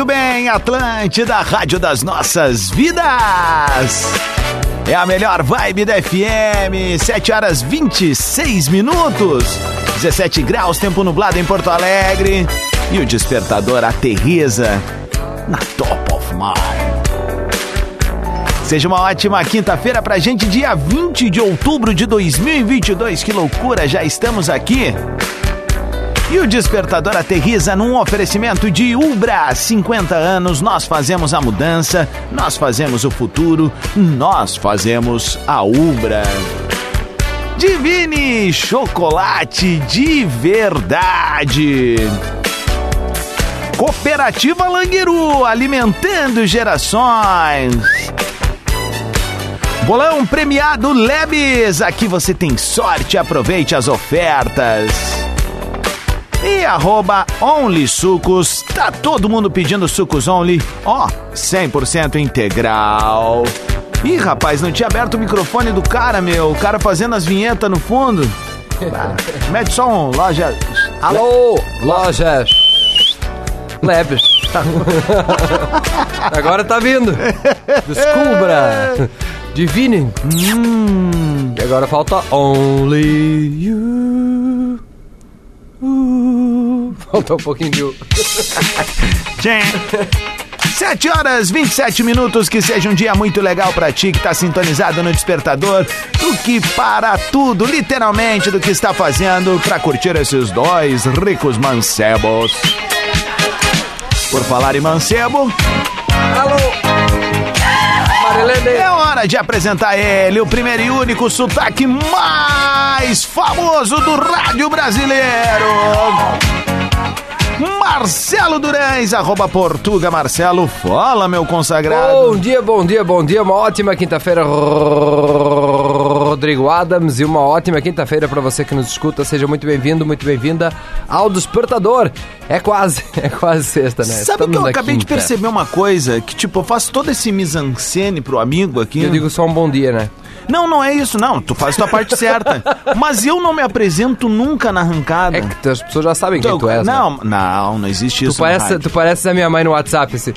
Muito bem, Atlântida, Rádio das Nossas Vidas. É a melhor vibe da FM, 7 horas 26 minutos, 17 graus, tempo nublado em Porto Alegre. E o despertador aterriza na Top of Mind. Seja uma ótima quinta-feira pra gente, dia 20 de outubro de 2022. Que loucura, já estamos aqui. E o despertador aterriza num oferecimento de Ubra. 50 anos, nós fazemos a mudança, nós fazemos o futuro, nós fazemos a Ubra. Divine Chocolate de verdade. Cooperativa Langueru, alimentando gerações. Bolão premiado Lebes. Aqui você tem sorte, aproveite as ofertas. E arroba Only Sucos, tá todo mundo pedindo sucos Only, ó, 100% integral. Ih, rapaz, não tinha aberto o microfone do cara, meu, o cara fazendo as vinhetas no fundo. Ah, mete só um, loja... Alô, loja... Lebes. Agora tá vindo. Descubra. Divine. Hum. E agora falta Only You. Uh, faltou um pouquinho de. Tchê. 7 horas 27 minutos, que seja um dia muito legal pra ti que tá sintonizado no despertador, do que para tudo, literalmente, do que está fazendo pra curtir esses dois ricos mancebos. Por falar em mancebo. Alô! Marilene! É hora de apresentar ele, o primeiro e único sotaque mais famoso do rádio brasileiro. Marcelo Durães, arroba Portuga Marcelo. Fala, meu consagrado. Bom dia, bom dia, bom dia. Uma ótima quinta-feira, Rodrigo Adams. E uma ótima quinta-feira para você que nos escuta. Seja muito bem-vindo, muito bem-vinda ao Despertador. É quase, é quase sexta, né? Sabe Estamos que eu acabei quinta. de perceber uma coisa? Que, tipo, eu faço todo esse mise-en-scène pro amigo aqui. Eu digo só um bom dia, né? Não, não é isso, não. Tu faz tua parte certa. Mas eu não me apresento nunca na arrancada. É que as pessoas já sabem quem tu, és. Não, né? não, não existe tu isso. Parece, tu pareces a minha mãe no WhatsApp, assim.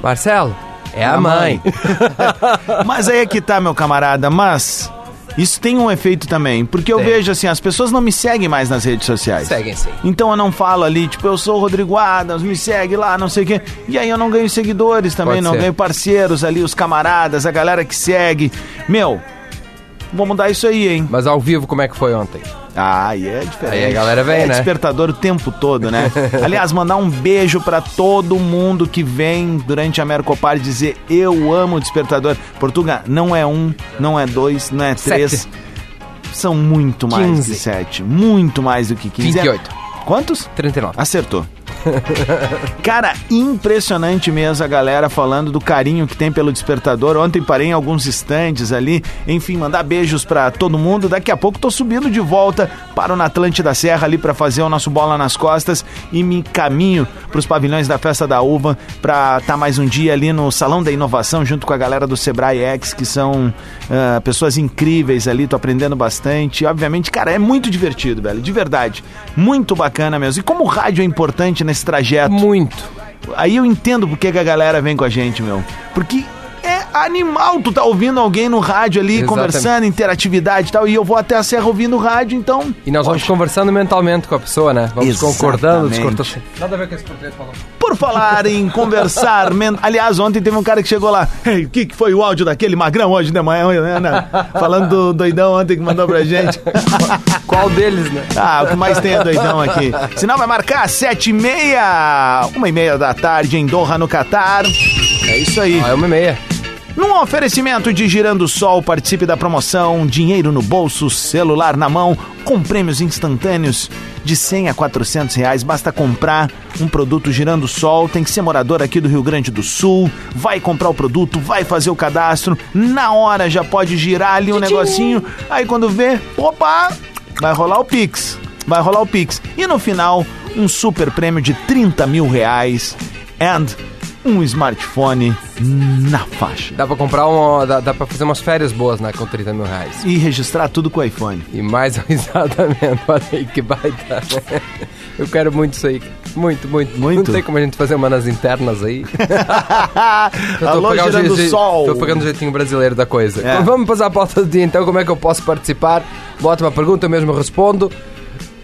Marcelo, é a, a mãe. mãe. Mas aí é que tá, meu camarada. Mas. Isso tem um efeito também, porque eu vejo assim, as pessoas não me seguem mais nas redes sociais. Seguem sim. Então eu não falo ali, tipo, eu sou o Rodrigo Adams, me segue lá, não sei o quê. E aí eu não ganho seguidores também, Pode não ser. ganho parceiros ali, os camaradas, a galera que segue. Meu, Vou mudar isso aí, hein? Mas ao vivo, como é que foi ontem? Ah, aí é diferente. Aí a galera vem, é né? despertador o tempo todo, né? Aliás, mandar um beijo para todo mundo que vem durante a Mercopar dizer eu amo o despertador. Portuga, não é um, não é dois, não é três. Sete. São muito mais 15. que sete. Muito mais do que 15. 28. Quantos? 39. Acertou. Cara, impressionante mesmo a galera falando do carinho que tem pelo despertador. Ontem parei em alguns estandes ali. Enfim, mandar beijos para todo mundo. Daqui a pouco tô subindo de volta para o na Atlântida Serra ali para fazer o nosso bola nas costas e me caminho para os pavilhões da Festa da Uva para estar tá mais um dia ali no Salão da Inovação junto com a galera do Sebrae X, que são uh, pessoas incríveis ali. Tô aprendendo bastante. Obviamente, cara, é muito divertido, velho. De verdade. Muito bacana mesmo. E como o rádio é importante nesse trajeto. Muito. Aí eu entendo porque que a galera vem com a gente, meu. Porque animal tu tá ouvindo alguém no rádio ali, Exatamente. conversando, interatividade e tal, e eu vou até a serra ouvindo o rádio, então... E nós vamos conversando mentalmente com a pessoa, né? Vamos Exatamente. concordando, discordando. Nada a ver com esse português falou. Por falar em conversar, men... aliás, ontem teve um cara que chegou lá, o que, que foi o áudio daquele magrão hoje de manhã, né? Falando do doidão ontem que mandou pra gente. Qual deles, né? Ah, o que mais tem é doidão aqui. Sinal vai marcar sete e meia, uma e meia da tarde em Doha, no Catar. É isso aí. Ah, é uma e meia. Num oferecimento de Girando Sol, participe da promoção. Dinheiro no bolso, celular na mão, com prêmios instantâneos. De 100 a 400 reais. Basta comprar um produto Girando Sol, tem que ser morador aqui do Rio Grande do Sul, vai comprar o produto, vai fazer o cadastro, na hora já pode girar ali um negocinho, aí quando vê, opa, vai rolar o Pix, vai rolar o Pix. E no final, um super prêmio de 30 mil reais. And um smartphone na faixa. Dá pra comprar um. Dá, dá pra fazer umas férias boas, né? Com 30 mil reais. E registrar tudo com o iPhone. E mais exatamente, olha aí que baita. Eu quero muito isso aí. Muito, muito. Muito? Não tem como a gente fazer uma nas internas aí. Alô, o girando je- sol. Tô pegando o jeitinho brasileiro da coisa. É. Então, Vamos passar a pauta do dia então. Como é que eu posso participar? Bota uma pergunta, eu mesmo respondo.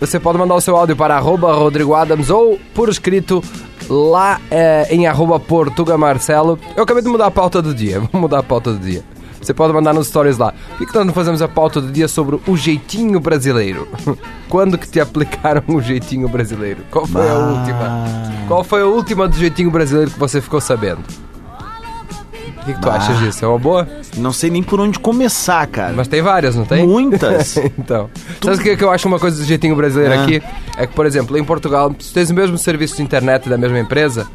Você pode mandar o seu áudio para arroba Rodrigo Adams ou por escrito lá eh, em arroba Portuga Marcelo. Eu acabei de mudar a pauta do dia. Vou mudar a pauta do dia. Você pode mandar nos stories lá. Por que, nós não fazemos a pauta do dia sobre o jeitinho brasileiro? Quando que te aplicaram o jeitinho brasileiro? Qual foi a última? Qual foi a última do jeitinho brasileiro que você ficou sabendo? O que, que tu Bah. achas disso? É uma boa? Não sei nem por onde começar, cara. Mas tem várias, não tem? Muitas. então. Sabe o que, que eu acho uma coisa do jeitinho brasileiro Ah. aqui? É que, por exemplo, em Portugal, se tu tens o mesmo serviço de internet da mesma empresa,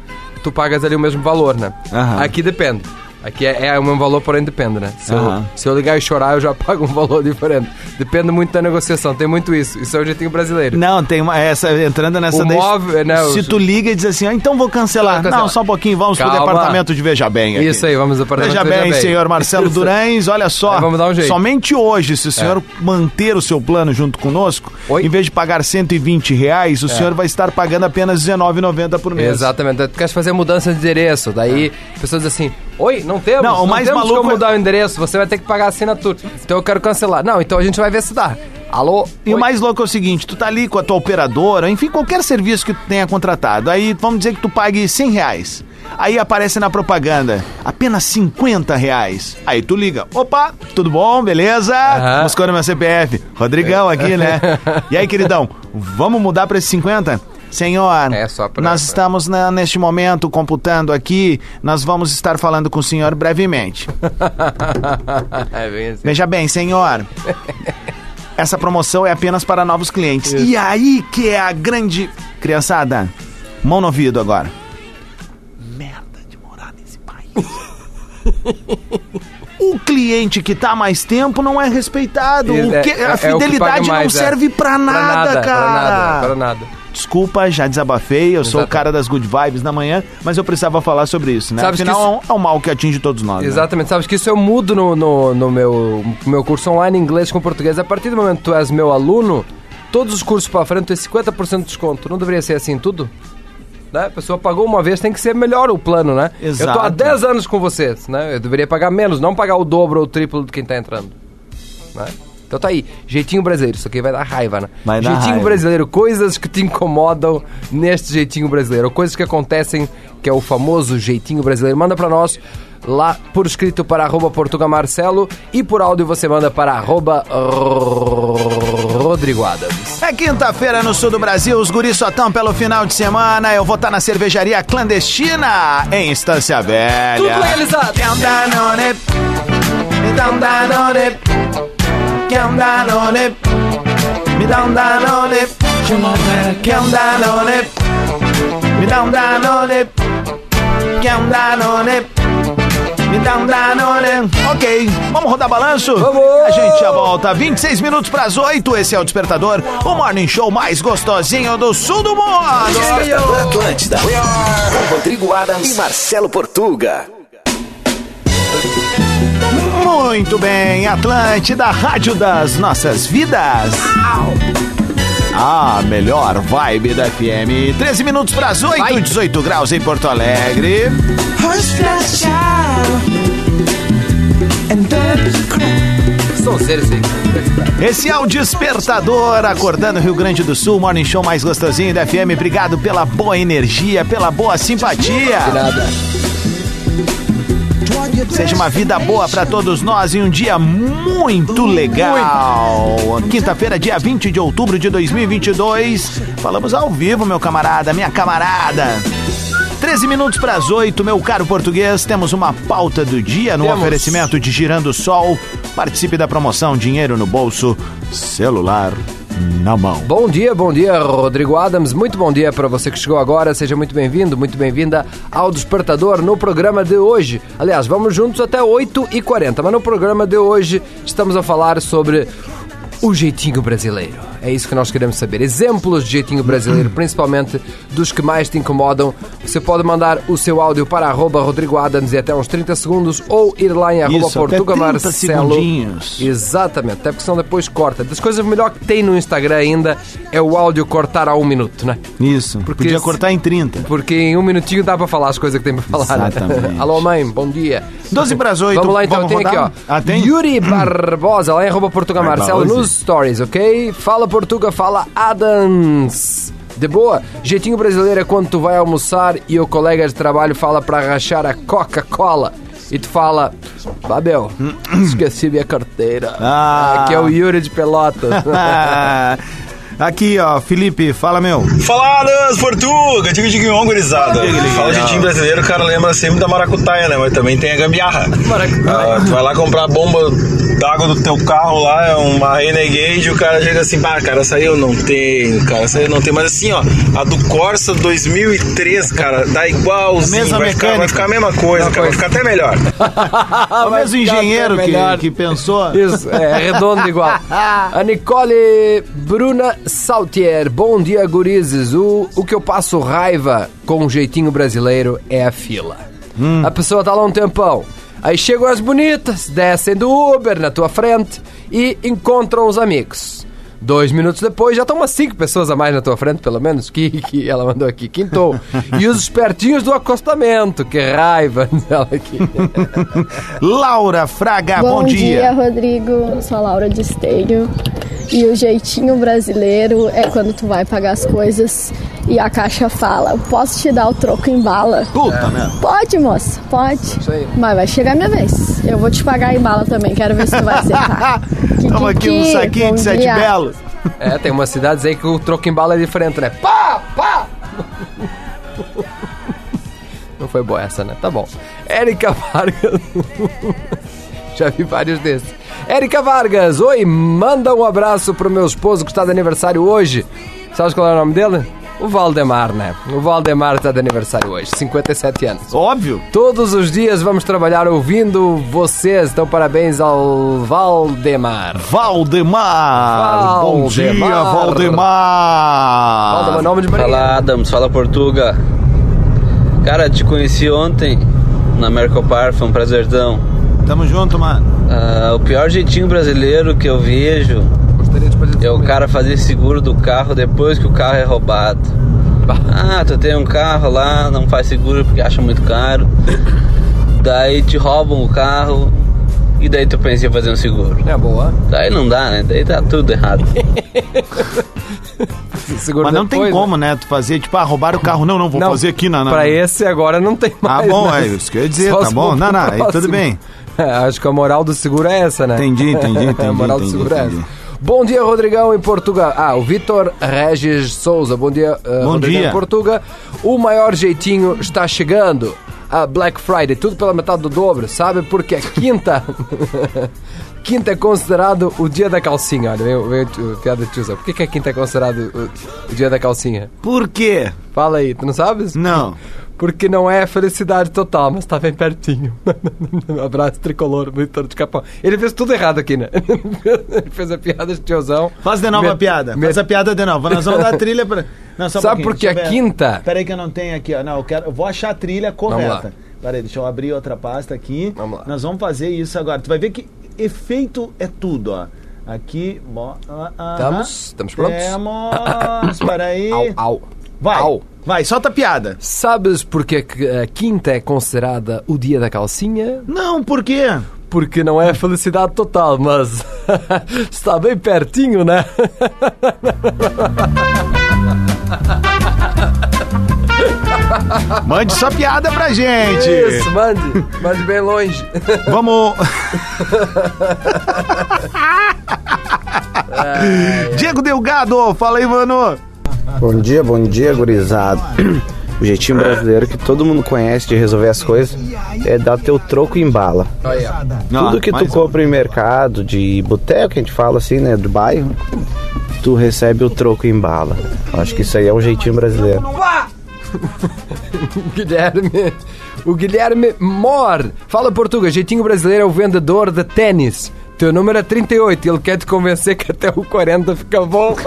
tu pagas ali o mesmo valor, né? Aham. Aqui depende. Aqui é, é o mesmo valor, porém depende, né? Se eu, Aham. se eu ligar e chorar, eu já pago um valor diferente. Depende muito da negociação, tem muito isso. Isso é o jeitinho brasileiro. Não, tem uma, essa, entrando nessa O daí. móvel, né, se os- tu liga e diz assim, ah, então vou cancelar. Vou cancelar. Não, só um pouquinho, vamos Calma. pro departamento de Veja Bem. aqui. Isso aí, vamos ao departamento Veja de Veja bem, senhor Marcelo Isso. Durães, olha só. É, vamos dar um jeito. É. Somente hoje, se o senhor manter o seu plano junto conosco, Oi? É. em vez de pagar 120 reais, o senhor vai estar pagando apenas R$19,90 por mês. Exatamente, tu queres fazer mudança de endereço, daí a pessoa diz assim, oi, não temos, Não, o mais temos maluco como é- mudar o endereço, você vai ter que pagar a assinatura, então eu quero cancelar. Não, então a gente vai ver se dá. Alô? E Oi? o mais louco é o seguinte, tu tá ali com a tua operadora, enfim, qualquer serviço que tu tenha contratado. Aí vamos dizer que tu pague 100 reais. Aí aparece na propaganda, apenas 50 reais. Aí tu liga, opa, tudo bom, beleza? Aham. Buscando meu CPF. Rodrigão aqui, né? E aí, queridão, vamos mudar pra esses 50? Senhor, É, pra- nós estamos né, neste momento computando aqui, nós vamos estar falando com o senhor brevemente. é bem assim. Veja bem, senhor. Essa promoção é apenas para novos clientes. E aí que é a grande. Criançada, mão no ouvido agora. Merda de morar nesse país. O cliente que tá mais tempo não é respeitado. O É- que- é- é a que paga fidelidade não mais, é. serve pra nada, cara. Pra nada, pra nada. Desculpa, já desabafei. Eu sou o Exatamente. cara das good vibes na manhã, mas eu precisava falar sobre isso, né? Sabes que Afinal, é um mal que atinge todos nós. né? Exatamente, sabes que isso eu mudo no, no, no meu, meu curso online inglês com português. A partir do momento que tu és meu aluno, todos os cursos para frente tu tens 50% de desconto. Não deveria ser assim tudo? Né? A pessoa pagou uma vez, tem que ser melhor o plano, né? Exato. Eu tô há 10 anos com vocês, né? Eu deveria pagar menos, não pagar o dobro ou o triplo de quem tá entrando. Né? Então tá aí, jeitinho brasileiro, isso aqui vai dar raiva, né? Vai dar jeitinho raiva. brasileiro, coisas que te incomodam neste jeitinho brasileiro, coisas que acontecem, que é o famoso jeitinho brasileiro. Manda pra nós lá por escrito para arroba Portuga Marcelo e por áudio você manda para arroba Rodrigo Adams. É quinta-feira no sul do Brasil, os guris só tão pelo final de semana. Eu vou estar na cervejaria clandestina em Estância Velha. Tudo legalizado. Danone? Um Danone. Quer um Danone? Me dá um Danone. Quer um Danone? Me dá um Danone. Quer um Danone? Me dá um Danone. Ok, vamos rodar balanço? Vamos! A gente já volta. 26 minutos para as 8. Esse é o Despertador, o morning show mais gostosinho do sul do mundo. Despertador Atlântida. Com Rodrigo Adams e Marcelo Portuga. Muito bem, Atlântida, rádio das nossas vidas. A melhor vibe da FM. 13 minutos para as 8, Vai. 18 graus em Porto Alegre. São seres. Esse é o Despertador, acordando Rio Grande do Sul, morning show mais gostosinho da FM. Obrigado pela boa energia, pela boa simpatia. Nada. Seja uma vida boa pra todos nós e um dia muito legal. Quinta-feira, dia 20 de outubro de 2022. Falamos ao vivo, meu camarada, minha camarada. 13 minutos para as 8, meu caro português, temos uma pauta do dia no Temos. oferecimento de Girando Sol. Participe da promoção Dinheiro no Bolso, celular na mão. Bom dia, bom dia, Rodrigo Adams. Muito bom dia para você que chegou agora. Seja muito bem-vindo, muito bem-vinda ao Despertador no programa de hoje. Aliás, vamos juntos até 8h40, mas no programa de hoje estamos a falar sobre o jeitinho brasileiro. É isso que nós queremos saber. Exemplos de jeitinho brasileiro, principalmente dos que mais te incomodam. Você pode mandar o seu áudio para arroba Rodrigo Adams e até uns 30 segundos ou ir lá em arroba Isso, Portuga 30 Marcelo. Exatamente, até porque senão depois corta. Das coisas melhor que tem no Instagram ainda é o áudio cortar a um minuto, né? Isso, Porque podia cortar em 30. Porque em um minutinho dá para falar as coisas que tem para falar. né? Exatamente. Alô, mãe, bom dia. 12 para as 8. Vamos lá então, tem aqui, ó. Ah, tem? Yuri Barbosa, lá em arroba Portuga Marcelo nos stories, ok? Fala Portuga, fala Adams. De boa, jeitinho brasileiro é quando tu vai almoçar e o colega de trabalho fala para rachar a Coca-Cola. E tu fala, Babel, esqueci minha carteira. Ah. Aqui é o Yuri de Pelotas. Aqui, ó, Felipe, fala meu. Faladas, Portuga! Diga de guion, gurizada. Fala de time brasileiro, o cara lembra sempre da maracutaia, né? Mas também tem a gambiarra. Ah, tu vai lá comprar a bomba d'água do teu carro lá, é uma Renegade, e o cara chega assim, pá, cara, essa aí eu não tenho, cara, essa aí eu não tenho. Mas assim, ó, a do Corsa 2003, cara, dá igualzinho. Mesma vai, ficar, mecânica. vai ficar a mesma coisa, cara, vai ficar até melhor. o mesmo engenheiro que, que pensou. Isso, é, redondo igual. A Nicole Bruna Saltier. Bom dia, gurizes. O, o que eu passo raiva com um jeitinho brasileiro é a fila. A pessoa tá lá um tempão. Aí chegam as bonitas, descem do Uber na tua frente e encontram os amigos. Dois minutos depois já estão umas cinco pessoas a mais na tua frente, pelo menos, que, que ela mandou aqui, quintou. E os espertinhos do acostamento, que raiva dela aqui. Laura Fraga, bom, Bom dia, Rodrigo. Eu sou a Laura de Esteio. E o jeitinho brasileiro é quando tu vai pagar as coisas e a caixa fala: Posso te dar o troco em bala? Puta merda. Pode, moça, pode. aí. Mas vai chegar a minha vez. Eu vou te pagar em bala também. Quero ver se tu vai acertar. Toma aqui um saquinho bom de sete dia. belos. É, tem umas cidades aí que o troco em bala é diferente, né? Pá, pá! Não foi boa essa, né? Tá bom. Érica Vargas. Já vi vários desses. Érica Vargas, oi, manda um abraço pro meu esposo que está de aniversário hoje. Sabes qual é o nome dele? O Valdemar, né? O Valdemar está de aniversário hoje, 57 anos. Óbvio. Todos os dias vamos trabalhar ouvindo vocês, então parabéns ao Valdemar. Valdemar. Bom dia, Valdemar. Valdemar. Valdemar, nome de Maria. Fala Adams, fala Portuga. Cara, te conheci ontem na Mercopar, foi um prazerzão. Tamo junto, mano. Ah, o pior jeitinho brasileiro que eu vejo Gostaria de poder é o cara fazer seguro do carro depois que o carro é roubado. Ah, tu tem um carro lá, não faz seguro porque acha muito caro. Daí te roubam o carro e daí tu pensa em fazer um seguro. É boa. Daí não dá, né? Daí tá tudo errado. Seguro Mas não tem depois, né? como, né? Tu fazer, tipo, ah, roubar o carro. Não, não, vou Não, fazer aqui na. na... Pra esse agora não tem Ah, mais. bom, né? é isso que eu ia dizer, Só tá bom. for Não, não, aí tudo bem. É, acho que a moral do seguro é essa, né? Entendi, entendi, entendi, a moral do entendi, seguro é entendi. essa. Bom dia, Rodrigão, em Portugal. Ah, o Vitor Regis Souza. Bom dia, uh, Bom Rodrigão, dia. em Portugal. O maior jeitinho está chegando. A Black Friday, tudo pela metade do dobro, sabe? Porque a quinta. quinta é considerado o dia da calcinha. Olha, veio, veio piada de. Por que, que a quinta é considerado o, o dia da calcinha? Por quê? Fala aí, tu não sabes? Não. Porque não é felicidade total, mas está bem pertinho. Abraço tricolor, Vitor de Capão. Ele fez tudo errado aqui, né? Ele fez a piada de tiozão. Faz de novo Me- a piada. me- Faz a piada de novo. Nós vamos dar a trilha pra. Não, só um Sabe pouquinho, por que deixa eu a quinta? Peraí que eu não tenho aqui, ó. Não, eu, quero, eu vou achar a trilha correta. Peraí, deixa eu abrir outra pasta aqui. Vamos lá. Nós vamos fazer isso agora. Tu vai ver que efeito é tudo, ó. Aqui, ah, ah, Estamos? Estamos prontos? Temos. Peraí. Au, au. Vai. Au. Vai, solta a piada. Sabes porque que a quinta é considerada o dia da calcinha? Não, por quê? Porque não é felicidade total, mas está bem pertinho, né? Mande sua piada pra gente. Isso, mande. Mande bem longe. Vamos. Diego Delgado, fala aí, mano. Bom dia, bom dia, gurizada. O jeitinho brasileiro que todo mundo conhece de resolver as coisas é dar teu troco em bala. Tudo que tu compra em mercado, de boteco, que a gente fala assim, né, do bairro, tu recebe o troco em bala. Acho que isso aí é um jeitinho brasileiro. Guilherme. O Guilherme Mor. Fala português. Jeitinho brasileiro é o vendedor de tênis. Teu número é 38 e ele quer te convencer que até o 40 fica bom.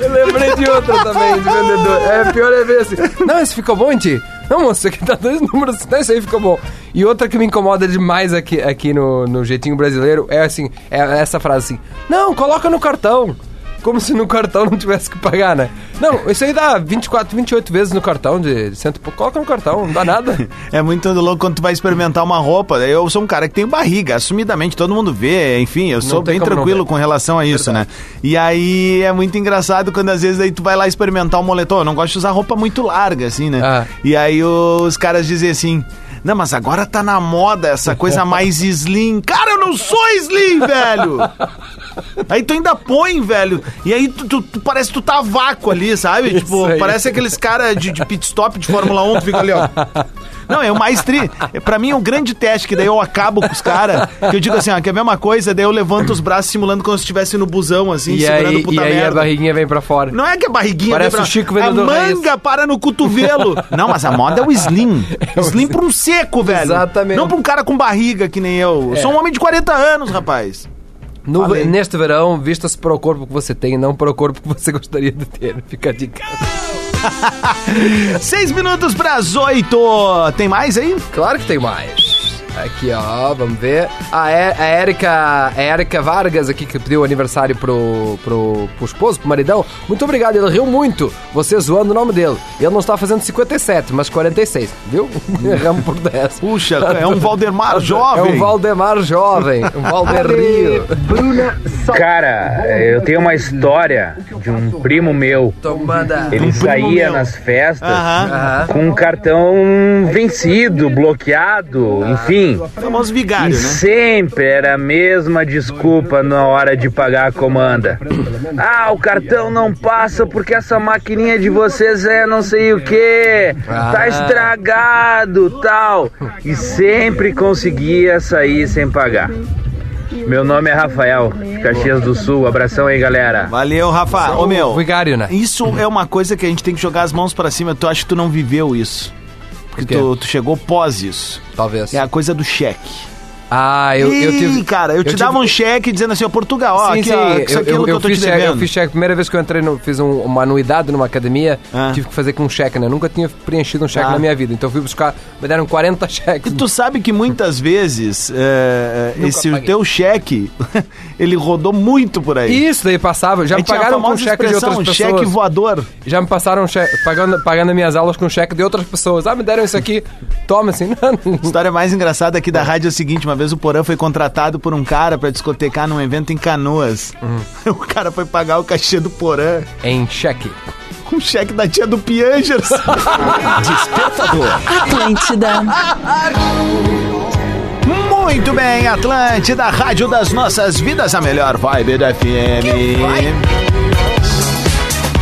Eu lembrei de outra também, de vendedor. É pior é ver assim. Não, esse ficou bom, Ti? Não, moço, aqui tá dois números. Não, esse aí ficou bom. E outra que me incomoda demais aqui, aqui no, no jeitinho brasileiro é assim: é essa frase assim. Não, coloca no cartão. Como se no cartão não tivesse que pagar, né? Não, isso aí dá 24, 28 vezes no cartão de cento e pouco. Coloca no cartão, não dá nada. É muito louco quando tu vai experimentar uma roupa. Eu sou um cara que tem barriga, assumidamente, todo mundo vê, enfim, eu sou bem tranquilo com relação a isso, né? E aí é muito engraçado quando às vezes aí tu vai lá experimentar um moletom. Eu não gosto de usar roupa muito larga, assim, né? Ah. E aí os caras dizem assim. Não, mas agora tá na moda essa coisa mais slim. Cara, eu não sou slim, velho! Aí tu ainda põe, velho. E aí tu, tu- tu- parece que tu tá vácuo ali, sabe? tipo, aí. parece aqueles caras de, de pit stop de Fórmula 1 que fica ali, ó. Não, é o mais tri. é, Pra mim é um grande teste, que daí eu acabo com os caras. Que eu digo assim, ó, que é a mesma coisa, daí eu levanto os braços simulando como se estivesse no busão, assim, E segurando aí, puta e aí a merda. barriguinha vem pra fora. Não é que a barriguinha Parece vem pra- o Chico A vendedor manga para no cotovelo. Não, mas a moda é o slim. Slim pra um seco, velho. Exatamente. Não pra um cara com barriga que nem eu. Eu sou um homem de 40 anos, rapaz. No- neste verão, vista-se para o corpo que você tem, não para o corpo que você gostaria de ter. Fica a dica. Seis minutos pras oito. Tem mais aí? Claro que tem mais. Aqui, ó, vamos ver. A, É- a Érica, a Érica Vargas aqui que pediu aniversário pro, pro, pro esposo, pro maridão. Muito obrigado, ele riu muito. Você zoando o nome dele. Ele não está fazendo 57, mas 46, viu? Erramos por 10. Puxa, é um Valdemar É jovem. um Valdemar jovem, um Valder Rio. Cara, eu tenho uma história de um primo meu. Tomada. Ele saía nas festas com um cartão vencido, bloqueado, enfim. Famoso E vigário, né? sempre era a mesma desculpa na hora de pagar a comanda. Ah, o cartão não passa porque essa maquininha de vocês é não sei o que, tá Ah. estragado, tal. E sempre conseguia sair sem pagar. Meu nome é Rafael, de Caxias do Sul. Abração aí, galera. Valeu, Rafa. Ô, meu. Vigário, né? Isso é uma coisa que a gente tem que jogar as mãos pra cima. Tu acha que tu não viveu isso? Porque tu, tu chegou pós isso. Talvez. É a coisa do cheque. Ah, eu, eu Ih, tive. cara, eu, te tive- dava um cheque dizendo assim, ó, Portugal, ó, sim, aqui, sim, ó, isso eu, aquilo eu, que eu, tô fiz te cheque, devendo. eu fiz cheque. Primeira vez que eu entrei, no, fiz um- uma anuidade numa academia, Ah. tive que fazer com um cheque, né? Nunca tinha preenchido um cheque Ah. na minha vida. Então eu fui buscar, me deram 40 cheques. E tu sabe que muitas vezes é, esse paguei. teu cheque, ele rodou muito por aí. Isso, daí passava. Já me pagaram com cheque de outras cheque pessoas. voador. Já me passaram cheque, pagando, pagando as minhas aulas com cheque de outras pessoas. Ah, me deram isso aqui. Toma assim. Não, A história mais engraçada aqui da rádio é o seguinte: uma vez o Porã foi contratado por um cara pra discotecar num evento em Canoas. O cara foi pagar o cachê do Porã em cheque. com o cheque da tia do Piangers. Atlântida. Muito bem, Atlântida, rádio das nossas vidas, a melhor vibe da FM.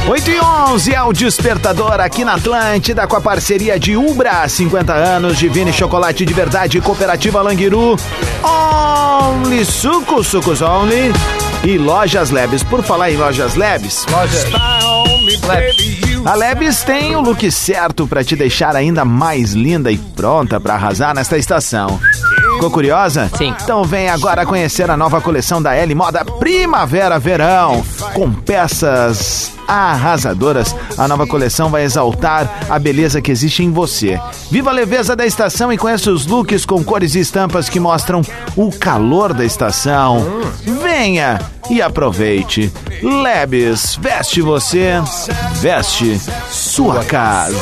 8 e 11 é o Despertador aqui na Atlântida com a parceria de Ubra, 50 anos, Divine Chocolate de Verdade, Cooperativa Languiru, Only Suco, Sucos Only e Lojas Lebes. Por falar em Lojas Lebes, Loja. a Lebes tem o look certo para te deixar ainda mais linda e pronta para arrasar nesta estação. Ficou curiosa? Sim. Então vem agora conhecer a nova coleção da L Moda Primavera Verão, com peças arrasadoras. A nova coleção vai exaltar a beleza que existe em você. Viva a leveza da estação e conheça os looks com cores e estampas que mostram o calor da estação. Venha e aproveite. Lebes, veste você, veste sua casa.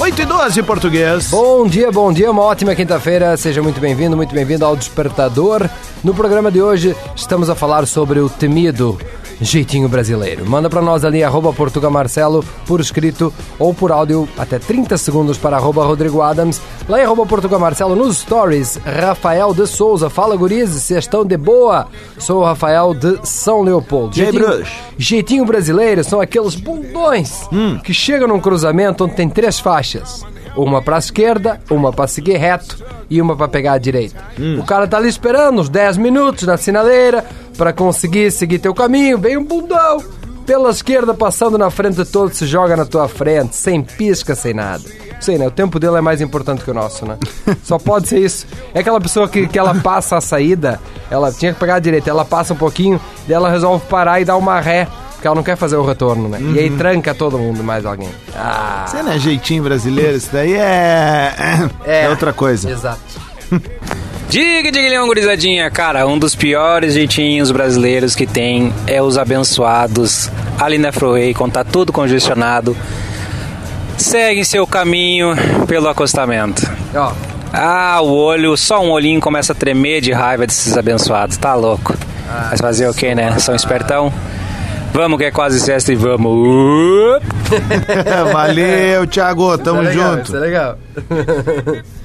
8 e 12 português. Bom dia, bom dia, uma ótima quinta-feira. Seja muito bem-vindo, muito bem-vindo ao Despertador. No programa de hoje estamos a falar sobre o temido jeitinho brasileiro. Manda pra nós ali, arroba Portuga Marcelo, por escrito ou por áudio, até 30 segundos para arroba Rodrigo Adams. Lá em arroba Portuga Marcelo, nos stories, Rafael de Souza. Fala, gurizes, vocês estão de boa? Sou o Rafael de São Leopoldo. Jeitinho, jeitinho brasileiro são aqueles bundões que chegam num cruzamento onde tem três faixas. Uma pra esquerda, uma pra seguir reto e uma pra pegar à direita. O cara tá ali esperando uns 10 minutos na sinaleira pra conseguir seguir teu caminho. Vem um bundão pela esquerda passando na frente de todos, se joga na tua frente, sem pisca, sem nada. Sei, né? O tempo dele é mais importante que o nosso, né? Só pode ser isso. É aquela pessoa que, que ela passa a saída, ela tinha que pegar a direita, ela passa um pouquinho, daí ela resolve parar e dar uma ré, porque ela não quer fazer o retorno, né? E aí tranca todo mundo, mais alguém. Ah, Você não é jeitinho brasileiro, isso daí é. É, outra coisa. exato. Diga, diga, Leão Gurizadinha. Cara, um dos piores jeitinhos brasileiros que tem é os abençoados ali na Freeway, quando tá tudo congestionado. Segue seu caminho pelo acostamento. Ó, Ah, o olho, só um olhinho começa a tremer de raiva desses abençoados. Tá louco. Mas fazer o que, né? São espertão? Vamos que é quase sexta e vamos. Valeu, Thiago, tamo isso é legal, junto. Isso é legal.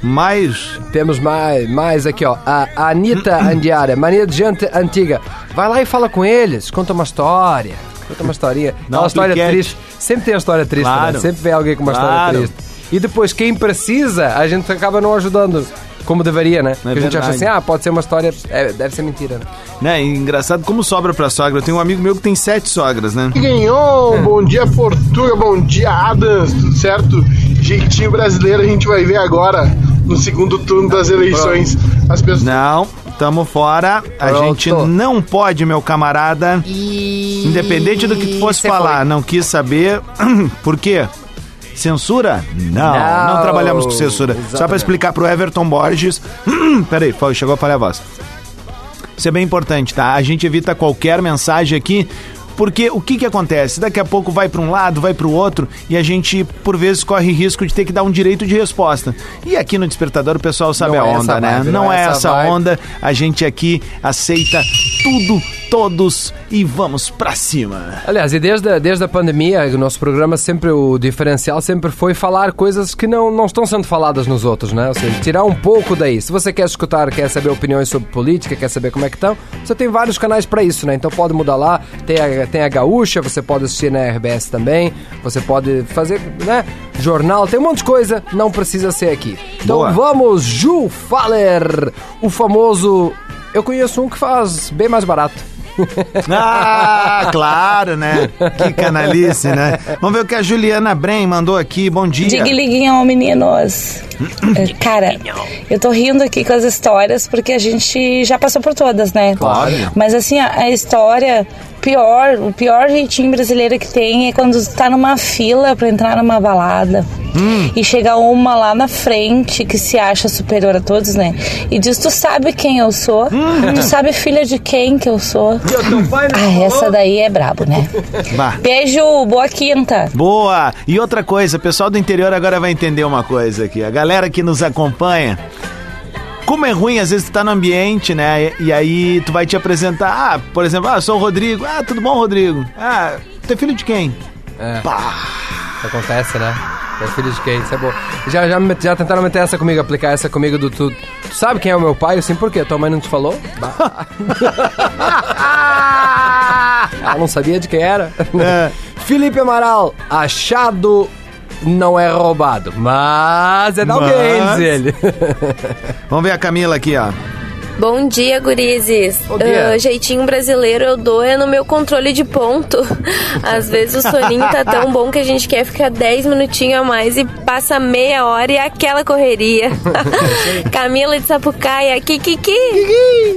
Mais. Temos mais, mais aqui, ó. A Anitta Andiara, mania de gente antiga. Vai lá e fala com eles, conta uma história. Conta uma historinha. Dá um Aquela história triste. Sempre tem uma história triste, Claro. né? Sempre vem alguém com uma Claro. história triste. E depois, quem precisa, a gente acaba não ajudando como deveria, né? Porque a gente acha assim, ah, pode ser uma história. é, deve ser mentira, né? Né, e engraçado como sobra pra sogra. Eu tenho um amigo meu que tem sete sogras, né? Ganhou, bom dia Portuga, bom dia Adams, tudo certo? Jeitinho brasileiro a gente vai ver agora no segundo turno das eleições. As pessoas. Não, tamo fora. A Pronto. gente não pode, meu camarada. Independente do que tu fosse Você falar, não quis saber. Por quê? Censura? Não, não, Não, trabalhamos com censura. Só pra exatamente. explicar pro Everton Borges. Peraí, foi, chegou a falhar a voz. Isso é bem importante, tá? A gente evita qualquer mensagem aqui. Porque o que que acontece? Daqui a pouco vai para um lado, vai para o outro e a gente, por vezes, corre risco de ter que dar um direito de resposta. E aqui no Despertador o pessoal sabe Não a é onda, essa né? vibe, não, é essa vibe. onda. A gente aqui aceita tudo, todos e vamos pra cima. Aliás, e desde, a- desde a pandemia, o nosso programa sempre, o diferencial sempre foi falar coisas que não, não estão sendo faladas nos outros, né? Ou seja, tirar um pouco daí. Se você quer escutar, quer saber opiniões sobre política, quer saber como é que estão, você tem vários canais para isso, né? Então pode mudar lá. Tem a, tem a Gaúcha, você pode assistir na RBS também, você pode fazer, né? Jornal, tem um monte de coisa, não precisa ser aqui. Então Boa. vamos, Ju Faller, o famoso. Eu conheço um que faz bem mais barato. Ah, claro, né? Que canalice, né? Vamos ver o que a Juliana Bren mandou aqui. Bom dia. Diga liguinho, meninos. É, Cara, eu tô rindo aqui com as histórias porque a gente já passou por todas, né? Claro. Mas assim, a, história pior, o pior jeitinho brasileiro que tem é quando tá numa fila pra entrar numa balada e chega uma lá na frente que se acha superior a todos, né? E diz: Tu sabe quem eu sou? Tu sabe filha de quem que eu sou? Ah, essa daí é brabo, né? Bah. Beijo, boa quinta. Boa! E outra coisa, o pessoal do interior agora vai entender uma coisa aqui. A galera que nos acompanha. Como é ruim, às vezes tu tá no ambiente, né? E, e aí tu vai te apresentar. Ah, por exemplo, ah, sou o Rodrigo. Ah, tudo bom, Rodrigo? Ah, tu é filho de quem? É. Acontece, né? É filho de quem? Isso é bom. Já, já, já tentaram meter essa comigo, aplicar essa comigo do tu. Tu sabe quem é o meu pai? Assim, por quê? Tua mãe não te falou? Ela não sabia de quem era. É. Felipe Amaral, achado não é roubado, mas é da alguém, Mas- diz ele. Vamos ver a Camila aqui, ó. Bom dia, gurizes. Bom dia. Ah, jeitinho brasileiro eu dou é no meu controle de ponto. Às vezes o soninho tá tão bom que a gente quer ficar 10 minutinhos a mais e passa meia hora e aquela correria. Camila de Sapucaia, kikiki.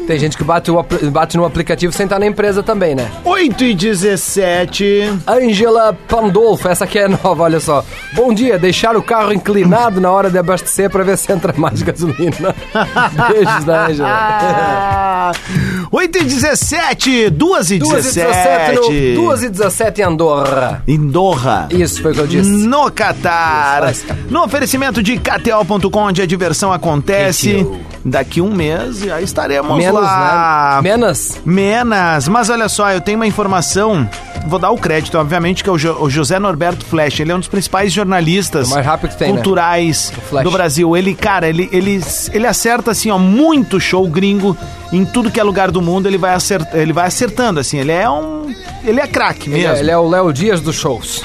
Tem gente que bate, o bate no aplicativo sem estar na empresa também, né? 8 e 17. Angela Pandolfo, essa aqui é nova, olha só. Bom dia, deixar o carro inclinado na hora de abastecer pra ver se entra mais gasolina. Beijos da Angela. Ah, 8 e 17, 2 e 2 e 17 no, 17. 2 e 17 em Andorra. Doha. Isso foi o que eu disse. No Catar. Isso, No oferecimento de KTO.com, onde a diversão acontece. Daqui um mês já estaremos Menos, lá. né? Menos. Menos. Mas olha só, eu tenho uma informação. Vou dar o crédito, obviamente, que é o, Jo- o José Norberto Flash. Ele é um dos principais jornalistas É tem, né? culturais Flash. do Brasil. Ele, cara, ele, ele, ele acerta assim, ó, muito show gringo em tudo que é lugar do mundo. Ele vai, acert, ele vai acertando, assim. Ele é um. Ele é craque Ele mesmo. é, ele é o Léo Dias dos shows.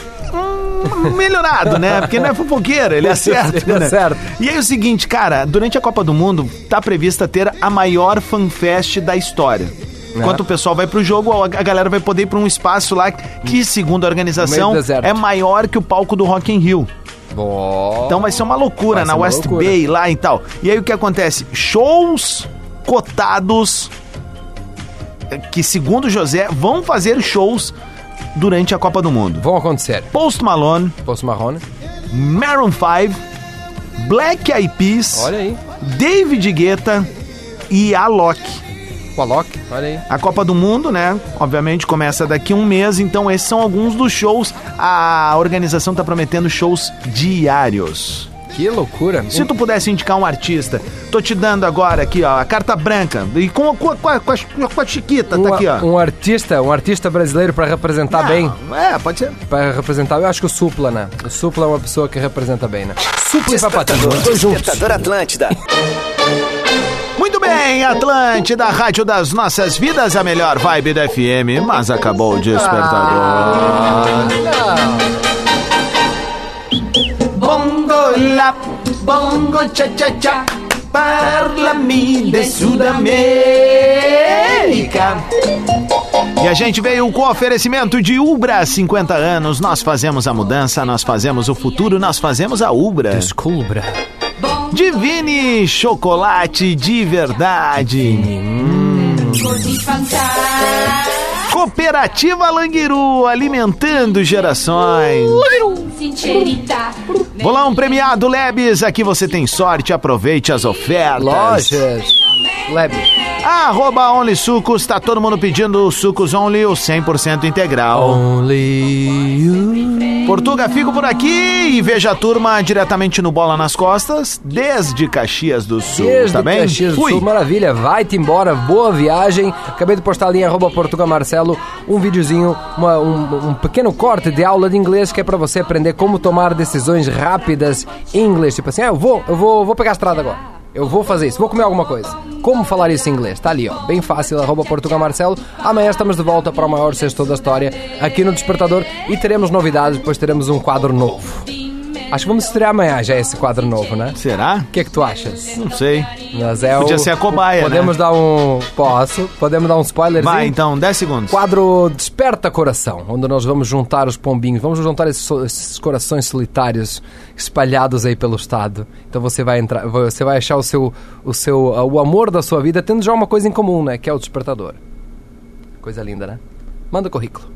melhorado, né? Porque não é fofoqueiro, ele acerta. Ele né? acerta. E aí o seguinte, cara, durante a Copa do Mundo tá prevista ter a maior fanfest da história. É. Enquanto o pessoal vai pro jogo, a galera vai poder ir pra um espaço lá que, segundo a organização, é maior que o palco do Rock in Rio. Bom. Então vai ser uma loucura Vai na West loucura. Bay lá e tal. E aí o que acontece? Shows cotados que, segundo José, vão fazer shows durante a Copa do Mundo. Vão acontecer. Post Malone, Post Marrone. Maroon 5, Black Eyed Peas, Olha aí. David Guetta e Alok. O Alok. Olha aí. A Copa do Mundo, né? Obviamente começa daqui a um mês, então esses são alguns dos shows. A organização tá prometendo shows diários. Que loucura. Se tu pudesse indicar um artista, tô te dando agora aqui, ó, a carta branca. E com, a- com, com, a, com, a, com a Chiquita, um, tá aqui, ó. um artista, um artista brasileiro pra representar Não, bem. É, pode ser. Pra representar, eu acho que o Supla, né? O Supla é uma pessoa que representa bem, né? Supla e Papatinho, os dois juntos. Despertador Atlântida. Muito bem, Atlântida, Rádio das Nossas Vidas, a melhor vibe da FM, mas acabou o despertador. Bongo cha cha cha, parla-me de Sudamérica. E a gente veio com oferecimento de Ubra, 50 anos. Nós fazemos a mudança, nós fazemos o futuro, nós fazemos a Ubra. Descubra. Divine chocolate de verdade. Hum. Cooperativa Languiru, alimentando gerações. Bolão premiado Lebes, aqui você tem sorte, aproveite as ofertas. Lojas. Lebe. Arroba Only Sucos, tá todo mundo pedindo sucos Only, o 100% integral. Only you. Portuga, fico por aqui e veja a turma diretamente no Bola nas Costas, desde Caxias do Sul, Desde tá bem? Caxias do Fui. Sul, maravilha. Vai-te embora, boa viagem. Acabei de postar ali arroba Portuga Marcelo um videozinho, uma- um, um pequeno corte de aula de inglês que é pra você aprender como tomar decisões rápidas em inglês. Tipo assim, ah, eu vou, eu vou, vou pegar a estrada agora. Eu vou fazer isso, vou comer alguma coisa. Como falar isso em inglês? Tá ali, ó. Bem fácil, arroba Portugal Marcelo. Amanhã estamos de volta para o maior sexto da história aqui no Despertador e teremos novidades, depois teremos um quadro novo. Acho que vamos estrear amanhã já esse quadro novo, né? Será? O que é que tu achas? Não sei. Mas é Podia o- ser a cobaia, Podemos né? dar um. Posso? Podemos dar um spoiler? Vai, então, 10 segundos. Quadro Desperta Coração, onde nós vamos juntar os pombinhos, vamos juntar esses, esses corações solitários espalhados aí pelo estado. Então você vai entrar, você vai achar o seu, o seu, o amor da sua vida tendo já uma coisa em comum, né? Que é o despertador. Coisa linda, né? Manda o currículo.